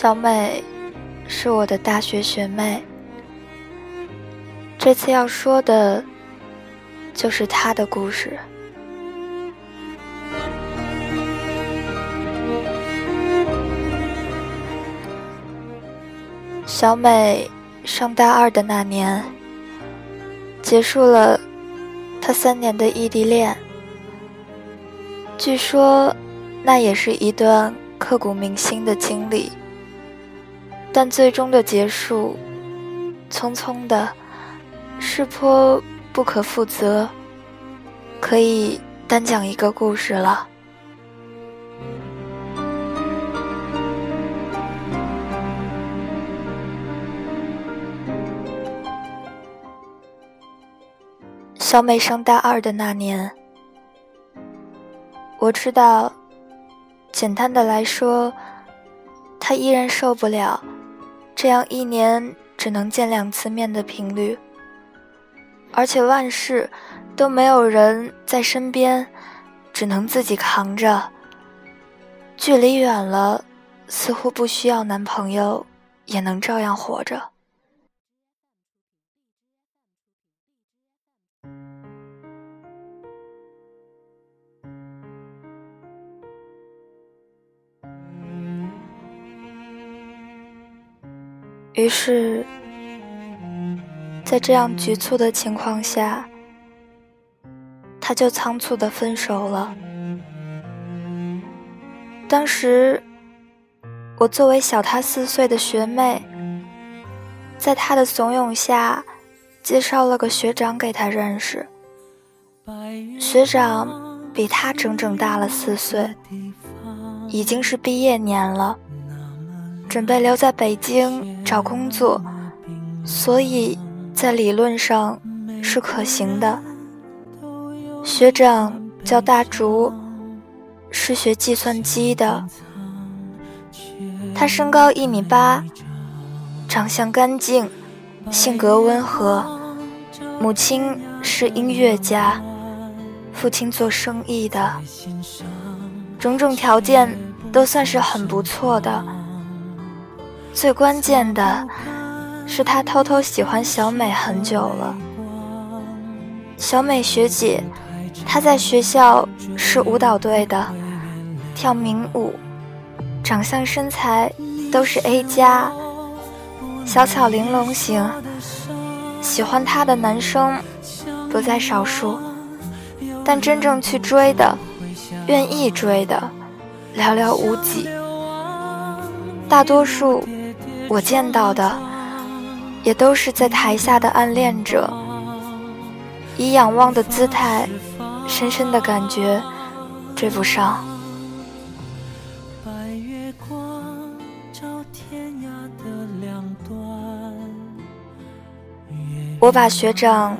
小美是我的大学学妹，这次要说的，就是她的故事。小美上大二的那年，结束了她三年的异地恋，据说那也是一段刻骨铭心的经历。但最终的结束，匆匆的，是颇不可负责，可以单讲一个故事了。小美上大二的那年，我知道，简单的来说，她依然受不了。这样一年只能见两次面的频率，而且万事都没有人在身边，只能自己扛着。距离远了，似乎不需要男朋友也能照样活着。于是，在这样局促的情况下，他就仓促的分手了。当时，我作为小他四岁的学妹，在他的怂恿下，介绍了个学长给他认识。学长比他整整大了四岁，已经是毕业年了。准备留在北京找工作，所以在理论上是可行的。学长叫大竹，是学计算机的。他身高一米八，长相干净，性格温和。母亲是音乐家，父亲做生意的，种种条件都算是很不错的。最关键的是，他偷偷喜欢小美很久了。小美学姐，她在学校是舞蹈队的，跳民舞，长相身材都是 A 加，小巧玲珑型。喜欢她的男生不在少数，但真正去追的、愿意追的，寥寥无几。大多数。我见到的，也都是在台下的暗恋者，以仰望的姿态，深深的感觉追不上。我把学长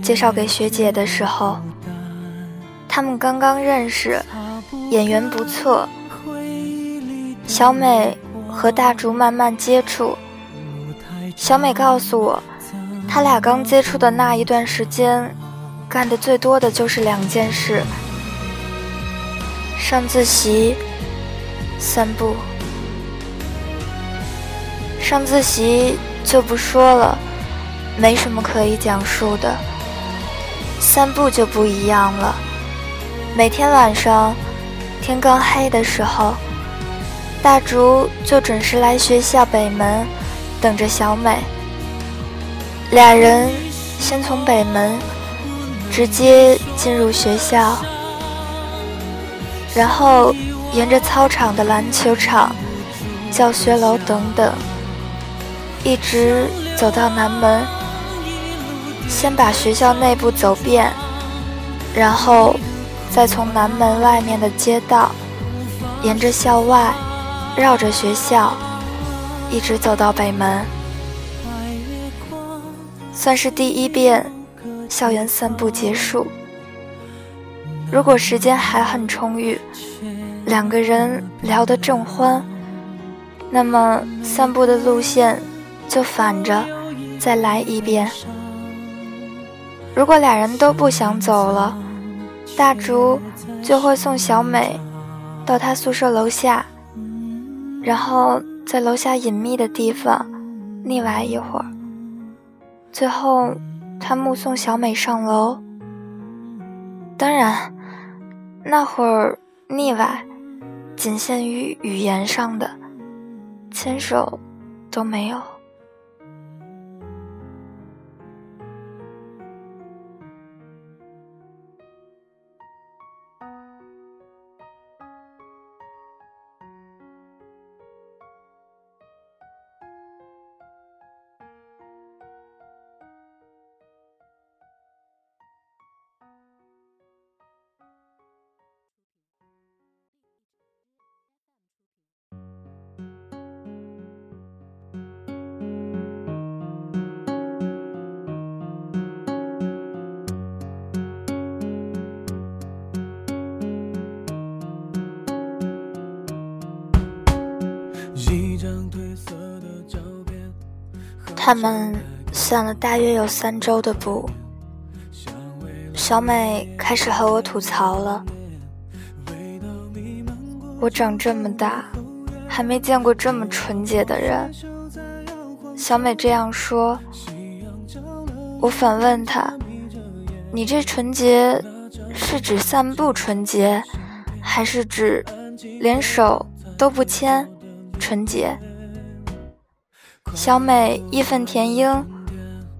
介绍给学姐的时候，他们刚刚认识，演员不错。小美和大竹慢慢接触。小美告诉我，他俩刚接触的那一段时间，干的最多的就是两件事：上自习、散步。上自习就不说了。没什么可以讲述的。散步就不一样了，每天晚上天刚黑的时候，大竹就准时来学校北门等着小美。俩人先从北门直接进入学校，然后沿着操场的篮球场、教学楼等等，一直走到南门。先把学校内部走遍，然后再从南门外面的街道，沿着校外，绕着学校，一直走到北门，算是第一遍校园散步结束。如果时间还很充裕，两个人聊得正欢，那么散步的路线就反着再来一遍。如果俩人都不想走了，大竹就会送小美到她宿舍楼下，然后在楼下隐秘的地方腻歪一会儿，最后他目送小美上楼。当然，那会儿腻歪仅限于语言上的，牵手都没有。他们散了大约有三周的步，小美开始和我吐槽了。我长这么大，还没见过这么纯洁的人。小美这样说，我反问她：“你这纯洁是指散步纯洁，还是指连手都不牵纯洁？”小美义愤填膺，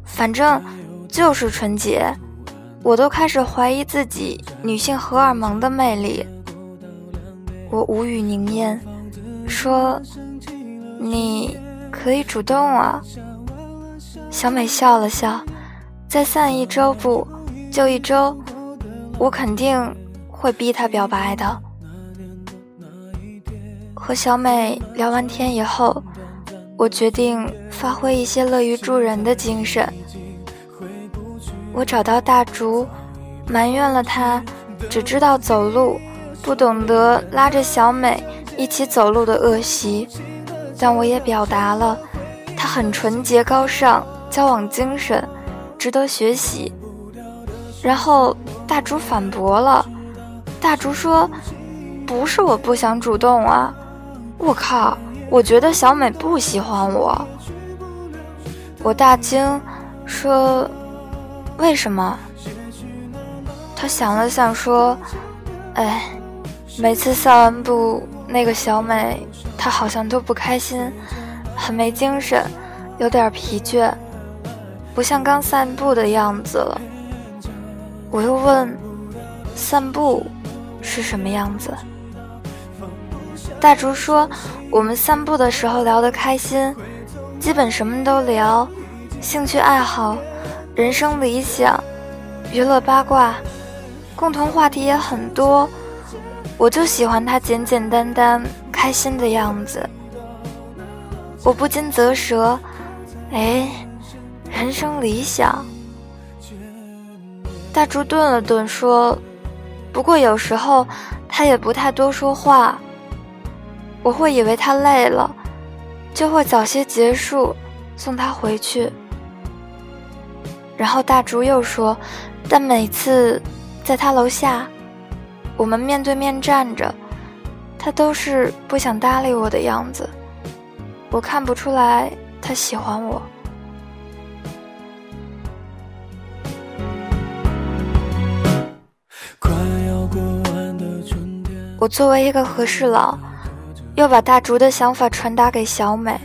反正就是纯洁，我都开始怀疑自己女性荷尔蒙的魅力。我无语凝噎，说：“你可以主动啊。”小美笑了笑，再散一周步就一周，我肯定会逼她表白的。和小美聊完天以后。我决定发挥一些乐于助人的精神。我找到大竹，埋怨了他只知道走路，不懂得拉着小美一起走路的恶习。但我也表达了他很纯洁高尚，交往精神值得学习。然后大竹反驳了，大竹说：“不是我不想主动啊，我靠！”我觉得小美不喜欢我，我大惊，说：“为什么？”他想了想说：“哎，每次散完步，那个小美她好像都不开心，很没精神，有点疲倦，不像刚散步的样子了。”我又问：“散步是什么样子？”大竹说：“我们散步的时候聊得开心，基本什么都聊，兴趣爱好、人生理想、娱乐八卦，共同话题也很多。我就喜欢他简简单单、开心的样子。我不禁啧舌，哎，人生理想。大竹顿了顿，说：“不过有时候他也不太多说话。我会以为他累了，就会早些结束，送他回去。”然后大竹又说：“但每次在他楼下，我们面对面站着，他都是不想搭理我的样子。我看不出来他喜欢我。”我作为一个和事佬，又把大竹的想法传达给小美。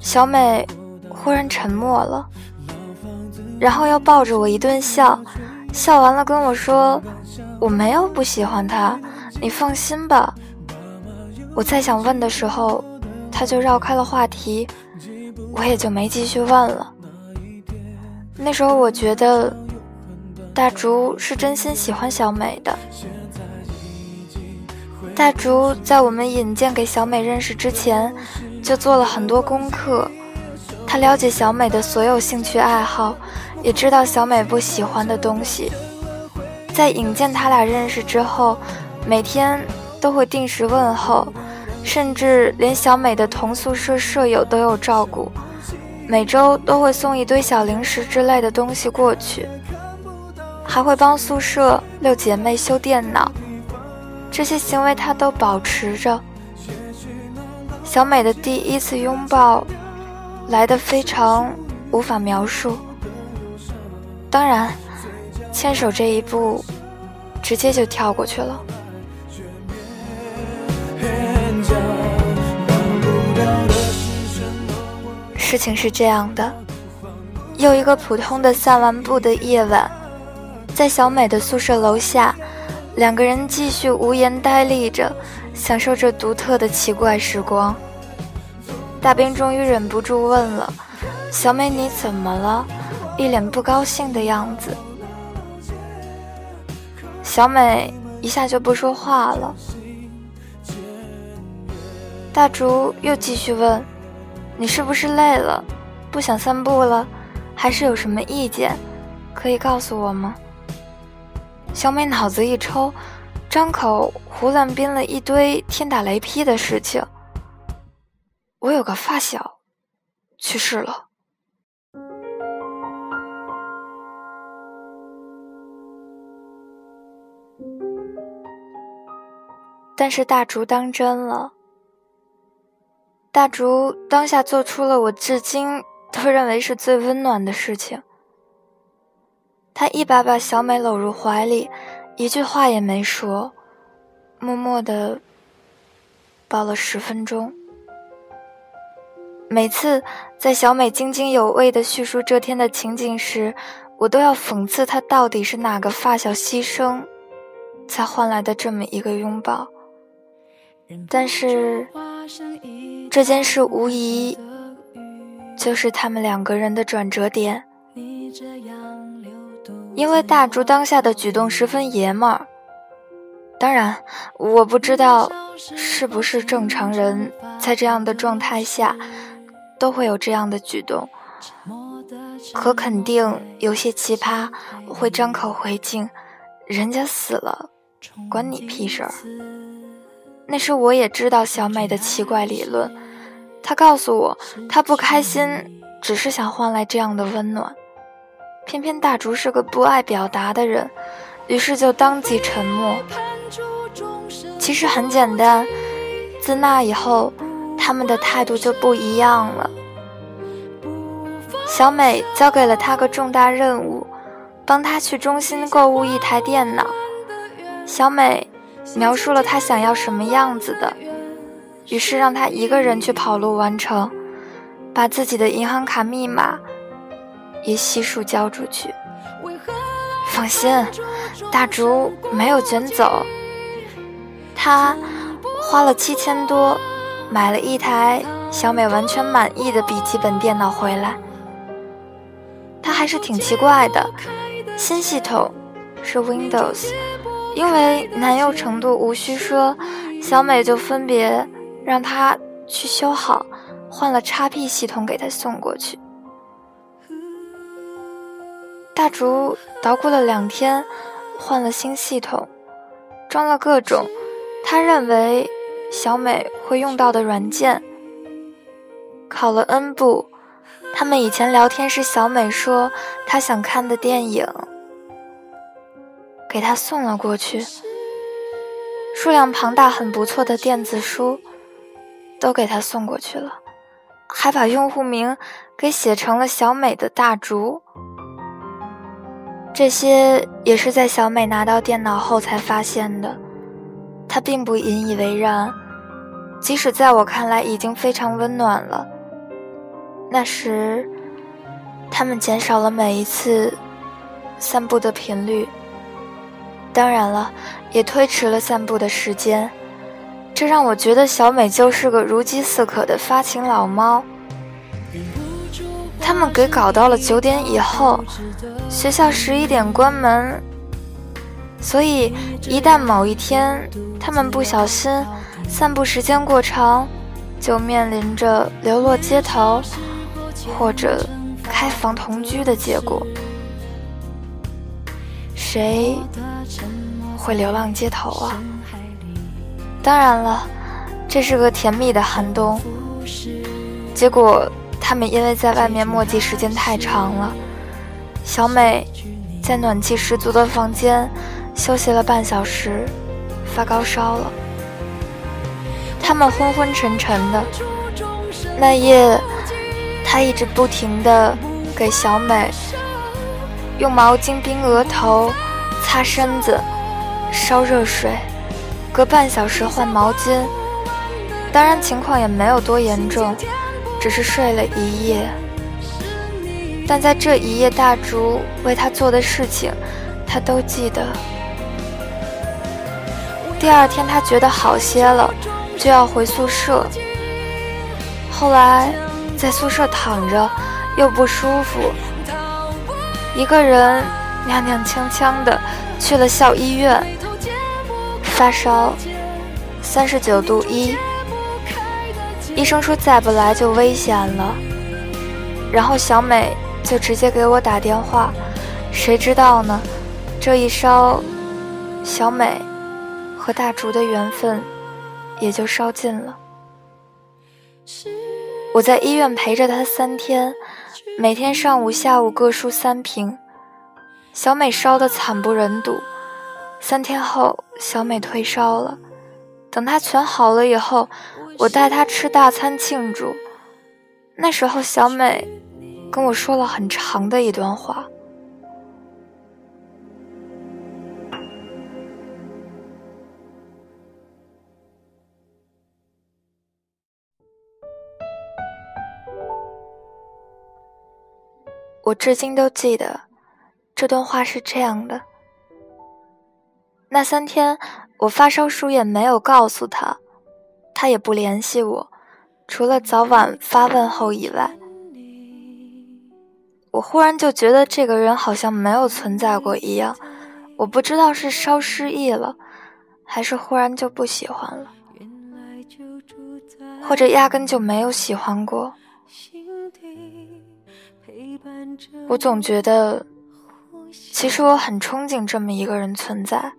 小美忽然沉默了，然后又抱着我一顿笑，笑完了跟我说：“我没有不喜欢他，你放心吧。”我再想问的时候，他就绕开了话题，我也就没继续问了。那时候我觉得大竹是真心喜欢小美的。大竹在我们引荐给小美认识之前，就做了很多功课。他了解小美的所有兴趣爱好，也知道小美不喜欢的东西。在引荐他俩认识之后，每天都会定时问候，甚至连小美的同宿舍舍友都有照顾。每周都会送一堆小零食之类的东西过去，还会帮宿舍六姐妹修电脑。这些行为他都保持着。小美的第一次拥抱来得非常无法描述。当然，牵手这一步直接就跳过去了。事情是这样的，又一个普通的散完步的夜晚，在小美的宿舍楼下。两个人继续无言呆立着，享受这独特的奇怪时光。大兵终于忍不住问了：“小美，你怎么了？一脸不高兴的样子。”小美一下就不说话了。大竹又继续问：“你是不是累了，不想散步了，还是有什么意见，可以告诉我吗？”小美脑子一抽，张口胡乱编了一堆天打雷劈的事情。我有个发小，去世了。但是大竹当真了。大竹当下做出了我至今都认为是最温暖的事情。他一把把小美搂入怀里，一句话也没说，默默的抱了十分钟。每次在小美津津有味的叙述这天的情景时，我都要讽刺她到底是哪个发小牺牲，才换来的这么一个拥抱。但是这件事无疑就是他们两个人的转折点。因为大竹当下的举动十分爷们儿，当然，我不知道是不是正常人在这样的状态下都会有这样的举动，可肯定有些奇葩会张口回敬：“人家死了，关你屁事儿。”那时我也知道小美的奇怪理论，她告诉我，她不开心只是想换来这样的温暖。偏偏大竹是个不爱表达的人，于是就当即沉默。其实很简单，自那以后，他们的态度就不一样了。小美交给了他个重大任务，帮他去中心购物一台电脑。小美描述了他想要什么样子的，于是让他一个人去跑路完成，把自己的银行卡密码。也悉数交出去。放心，大竹没有卷走。他花了七千多，买了一台小美完全满意的笔记本电脑回来。它还是挺奇怪的。新系统是 Windows，因为难用程度无需说，小美就分别让他去修好，换了 XP 系统给他送过去。大竹捣鼓了两天，换了新系统，装了各种他认为小美会用到的软件，考了 N 部。他们以前聊天时，小美说她想看的电影，给他送了过去。数量庞大、很不错的电子书，都给他送过去了，还把用户名给写成了小美的大竹。这些也是在小美拿到电脑后才发现的，她并不引以为然，即使在我看来已经非常温暖了。那时，他们减少了每一次散步的频率，当然了，也推迟了散步的时间。这让我觉得小美就是个如饥似渴的发情老猫。他们给搞到了九点以后，学校十一点关门，所以一旦某一天他们不小心散步时间过长，就面临着流落街头。或者开房同居的结果，谁会流浪街头啊？当然了，这是个甜蜜的寒冬。结果他们因为在外面墨迹时间太长了，小美在暖气十足的房间休息了半小时，发高烧了。他们昏昏沉沉的，那夜。他一直不停的给小美用毛巾冰额头、擦身子、烧热水，隔半小时换毛巾。当然情况也没有多严重，只是睡了一夜。但在这一夜，大竹为他做的事情，他都记得。第二天，他觉得好些了，就要回宿舍。后来。在宿舍躺着，又不舒服，一个人踉踉跄跄的去了校医院，发烧三十九度一，医生说再不来就危险了，然后小美就直接给我打电话，谁知道呢？这一烧，小美和大竹的缘分也就烧尽了。我在医院陪着他三天，每天上午、下午各输三瓶。小美烧得惨不忍睹。三天后，小美退烧了。等她全好了以后，我带她吃大餐庆祝。那时候，小美跟我说了很长的一段话。我至今都记得，这段话是这样的：那三天我发烧输液，没有告诉他，他也不联系我，除了早晚发问候以外，我忽然就觉得这个人好像没有存在过一样。我不知道是烧失忆了，还是忽然就不喜欢了，或者压根就没有喜欢过。我总觉得，其实我很憧憬这么一个人存在，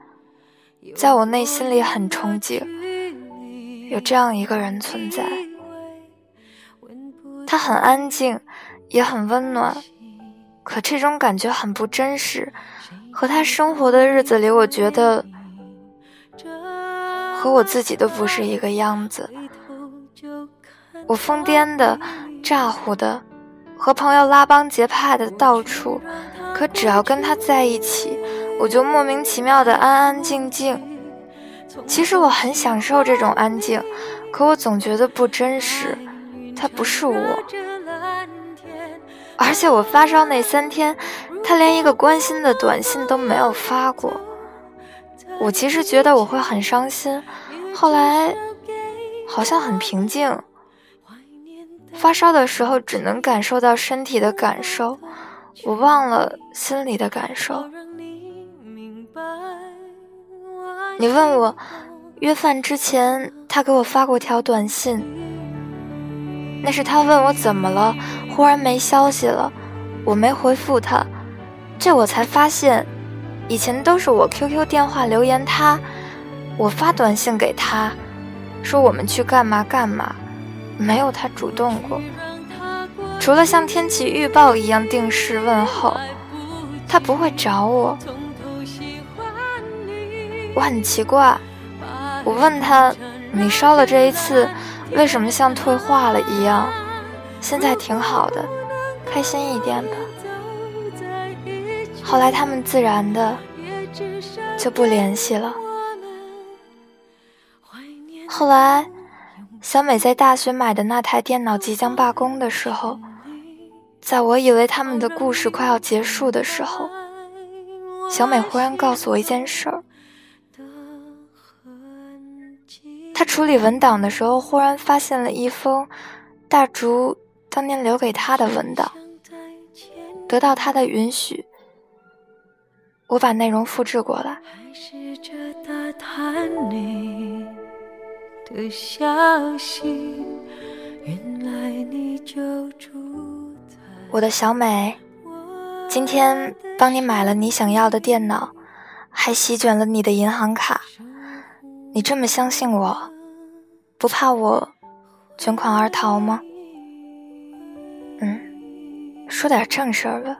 在我内心里很憧憬有这样一个人存在。他很安静，也很温暖，可这种感觉很不真实。和他生活的日子里，我觉得和我自己都不是一个样子。我疯癫的，咋呼的。和朋友拉帮结派的到处，可只要跟他在一起，我就莫名其妙的安安静静。其实我很享受这种安静，可我总觉得不真实，他不是我。而且我发烧那三天，他连一个关心的短信都没有发过。我其实觉得我会很伤心，后来好像很平静。发烧的时候，只能感受到身体的感受，我忘了心里的感受。你问我约饭之前，他给我发过条短信，那是他问我怎么了，忽然没消息了，我没回复他，这我才发现，以前都是我 QQ 电话留言他，我发短信给他，说我们去干嘛干嘛，没有他主动过。除了像天气预报一样定时问候，他不会找我。我很奇怪，我问他：“你烧了这一次，为什么像退化了一样？现在挺好的，开心一点吧。”后来他们自然的就不联系了。后来，小美在大学买的那台电脑即将罢工的时候。在我以为他们的故事快要结束的时候，小美忽然告诉我一件事儿。她处理文档的时候，忽然发现了一封大竹当年留给他的文档。得到他的允许，我把内容复制过来。原来你就住。我的小美，今天帮你买了你想要的电脑，还席卷了你的银行卡。你这么相信我，不怕我卷款而逃吗？嗯，说点正事儿吧。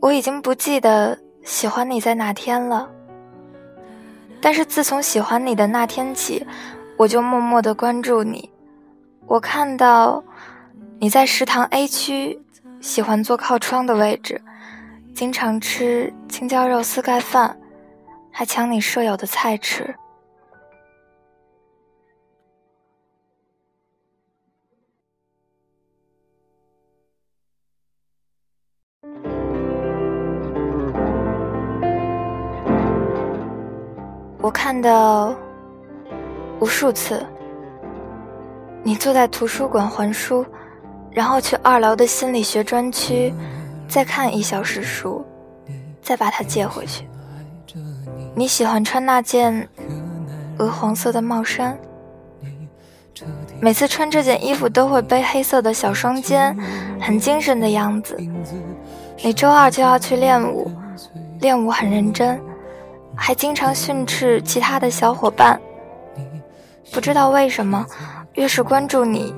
我已经不记得喜欢你在哪天了，但是自从喜欢你的那天起，我就默默的关注你。我看到。你在食堂 A 区，喜欢坐靠窗的位置，经常吃青椒肉丝盖饭，还抢你舍友的菜吃。我看到无数次，你坐在图书馆还书。然后去二楼的心理学专区，再看一小时书，再把它借回去。你喜欢穿那件鹅黄色的帽衫，每次穿这件衣服都会背黑色的小双肩，很精神的样子。你周二就要去练舞，练舞很认真，还经常训斥其他的小伙伴。不知道为什么，越是关注你。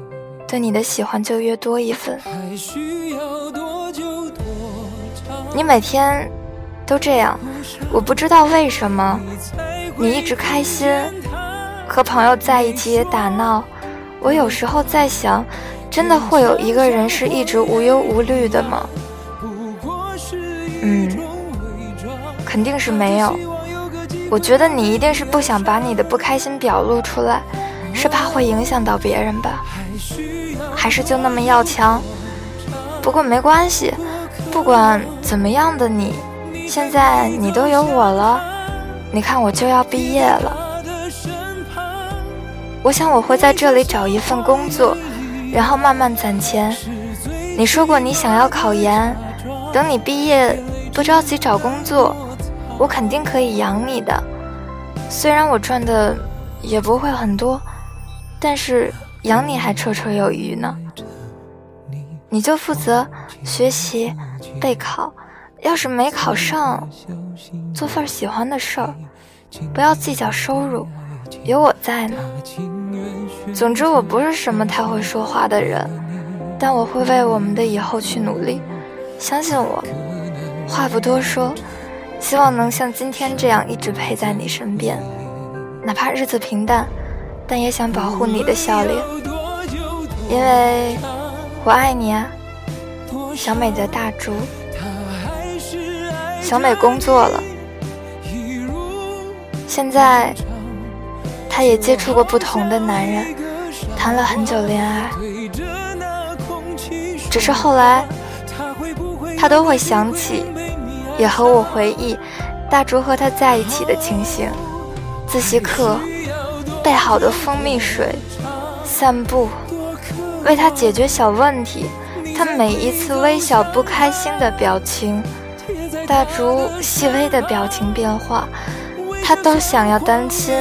对你的喜欢就越多一分。你每天都这样，我不知道为什么。你一直开心，和朋友在一起也打闹。我有时候在想，真的会有一个人是一直无忧无虑的吗？嗯，肯定是没有。我觉得你一定是不想把你的不开心表露出来，是怕会影响到别人吧。还是就那么要强，不过没关系，不管怎么样的你，现在你都有我了。你看我就要毕业了，我想我会在这里找一份工作，然后慢慢攒钱。你说过你想要考研，等你毕业不着急找工作，我肯定可以养你的。虽然我赚的也不会很多，但是。养你还绰绰有余呢，你就负责学习备考，要是没考上，做份喜欢的事儿，不要计较收入，有我在呢。总之，我不是什么太会说话的人，但我会为我们的以后去努力，相信我。话不多说，希望能像今天这样一直陪在你身边，哪怕日子平淡。但也想保护你的笑脸，因为我爱你啊，小美的大竹。小美工作了，现在她也接触过不同的男人，谈了很久恋爱，只是后来她都会想起，也和我回忆大竹和他在一起的情形，自习课。备好的蜂蜜水，散步，为他解决小问题，他每一次微小不开心的表情，大竹细微的表情变化，他都想要担亲，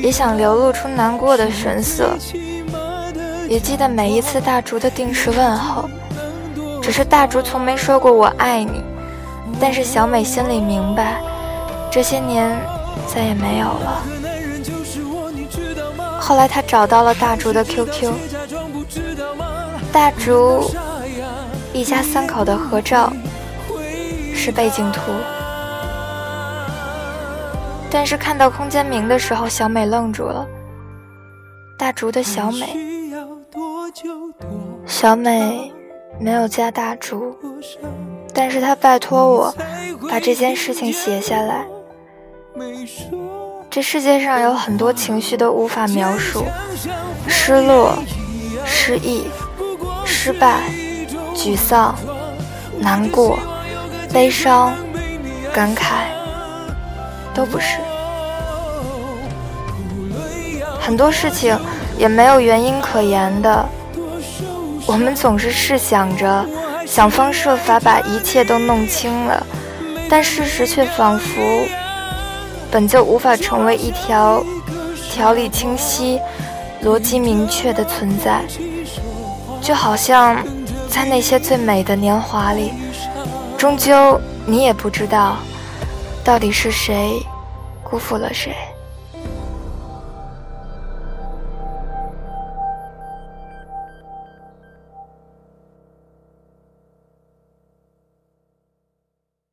也想流露出难过的神色。也记得每一次大竹的定时问候，只是大竹从没说过我爱你。但是小美心里明白，这些年再也没有了。后来她找到了大竹的 QQ，大竹一家三口的合照是背景图。但是看到空间名的时候，小美愣住了。大竹的小美，小美没有加大竹。但是她拜托我把这件事情写下来。这世界上有很多情绪都无法描述：失落、失意、失败、沮丧、难过、悲伤、感慨，都不是。很多事情也没有原因可言的。我们总是试想着。想方设法把一切都弄清了，但事实却仿佛本就无法成为一条条理清晰、逻辑明确的存在，就好像在那些最美的年华里，终究你也不知道到底是谁辜负了谁。